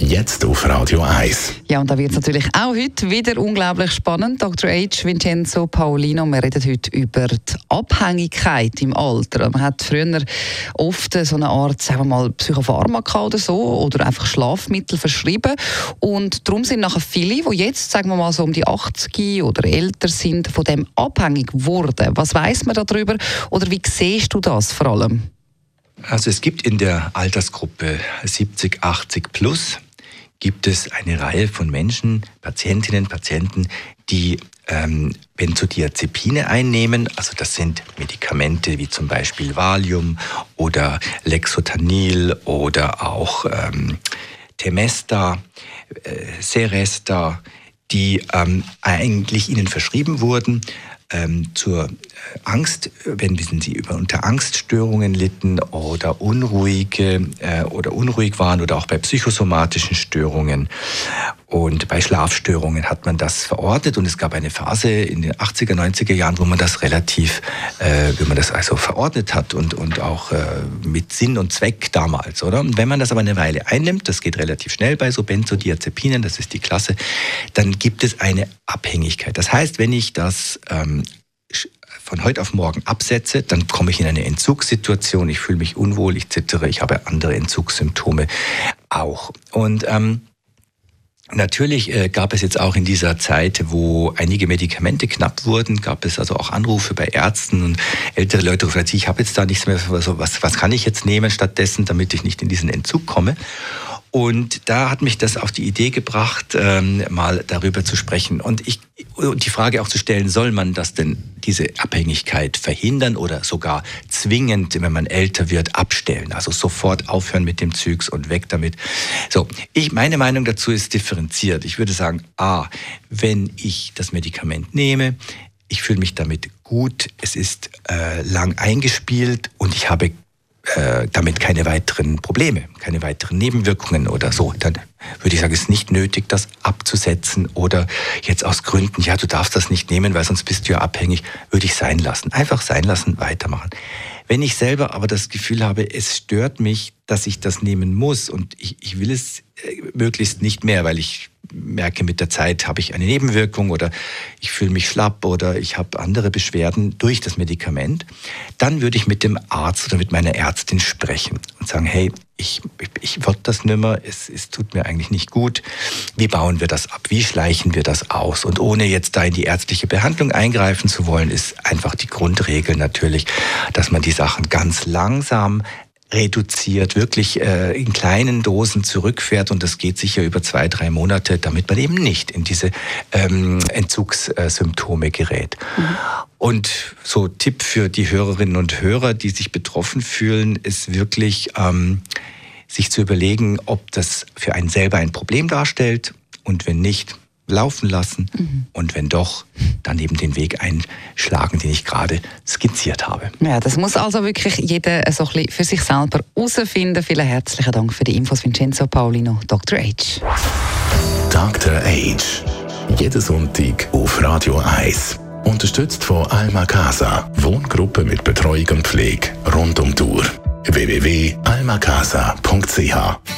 Jetzt auf Radio 1. Ja, und da wird es natürlich auch heute wieder unglaublich spannend. Dr. H. Vincenzo Paolino, wir reden heute über die Abhängigkeit im Alter. Man hat früher oft so eine Art, sagen wir mal, Psychopharmaka oder so oder einfach Schlafmittel verschrieben. Und darum sind nachher viele, die jetzt, sagen wir mal, so um die 80 oder älter sind, von dem abhängig geworden. Was weiß man darüber oder wie siehst du das vor allem? Also es gibt in der Altersgruppe 70, 80 plus gibt es eine Reihe von Menschen, Patientinnen, Patienten, die ähm, Benzodiazepine einnehmen. Also das sind Medikamente wie zum Beispiel Valium oder Lexotanil oder auch ähm, Temesta, äh, Seresta, die ähm, eigentlich ihnen verschrieben wurden ähm, zur äh, Angst, wenn wissen Sie über unter Angststörungen litten oder unruhige äh, oder unruhig waren oder auch bei psychosomatischen Störungen und bei Schlafstörungen hat man das verordnet und es gab eine Phase in den 80er, 90er Jahren, wo man das relativ, äh, wie man das also verordnet hat und, und auch äh, mit Sinn und Zweck damals, oder? Und wenn man das aber eine Weile einnimmt, das geht relativ schnell bei so Benzodiazepinen, das ist die Klasse, dann gibt es eine Abhängigkeit. Das heißt, wenn ich das ähm, von heute auf morgen absetze, dann komme ich in eine Entzugssituation, ich fühle mich unwohl, ich zittere, ich habe andere Entzugssymptome auch. Und ähm, Natürlich äh, gab es jetzt auch in dieser Zeit, wo einige Medikamente knapp wurden, gab es also auch Anrufe bei Ärzten und ältere Leute rufen, ich habe jetzt da nichts mehr, was, was kann ich jetzt nehmen stattdessen, damit ich nicht in diesen Entzug komme. Und da hat mich das auf die Idee gebracht, ähm, mal darüber zu sprechen. Und ich, die Frage auch zu stellen, soll man das denn, diese Abhängigkeit verhindern oder sogar zwingend, wenn man älter wird, abstellen? Also sofort aufhören mit dem Zügs und weg damit. So, ich, meine Meinung dazu ist differenziert. Ich würde sagen, A, wenn ich das Medikament nehme, ich fühle mich damit gut, es ist äh, lang eingespielt und ich habe äh, damit keine weiteren Probleme, keine weiteren Nebenwirkungen oder so, dann würde ich sagen, ist nicht nötig, das abzusetzen oder jetzt aus Gründen, ja, du darfst das nicht nehmen, weil sonst bist du ja abhängig, würde ich sein lassen. Einfach sein lassen, weitermachen. Wenn ich selber aber das Gefühl habe, es stört mich, dass ich das nehmen muss und ich, ich will es äh, möglichst nicht mehr, weil ich merke, mit der Zeit habe ich eine Nebenwirkung oder ich fühle mich schlapp oder ich habe andere Beschwerden durch das Medikament, dann würde ich mit dem Arzt oder mit meiner Ärztin sprechen und sagen, hey, ich, ich, ich will das nimmer, es, es tut mir eigentlich nicht gut. Wie bauen wir das ab? Wie schleichen wir das aus? Und ohne jetzt da in die ärztliche Behandlung eingreifen zu wollen, ist einfach die Grundregel natürlich, dass man die Sachen ganz langsam reduziert, wirklich äh, in kleinen Dosen zurückfährt und das geht sicher über zwei, drei Monate, damit man eben nicht in diese ähm, Entzugssymptome gerät. Mhm. Und so Tipp für die Hörerinnen und Hörer, die sich betroffen fühlen, ist wirklich ähm, sich zu überlegen, ob das für einen selber ein Problem darstellt und wenn nicht, laufen lassen mhm. und wenn doch, dann eben den Weg einschlagen, den ich gerade skizziert habe. Ja, das muss also wirklich jeder so ein bisschen für sich selber herausfinden. Vielen herzlichen Dank für die Infos, Vincenzo Paulino, Dr. H. Dr. H. Jeden Sonntag auf Radio 1. Unterstützt von Alma Casa, Wohngruppe mit Betreuung und Pflege rund um Tour. www.almacasa.ch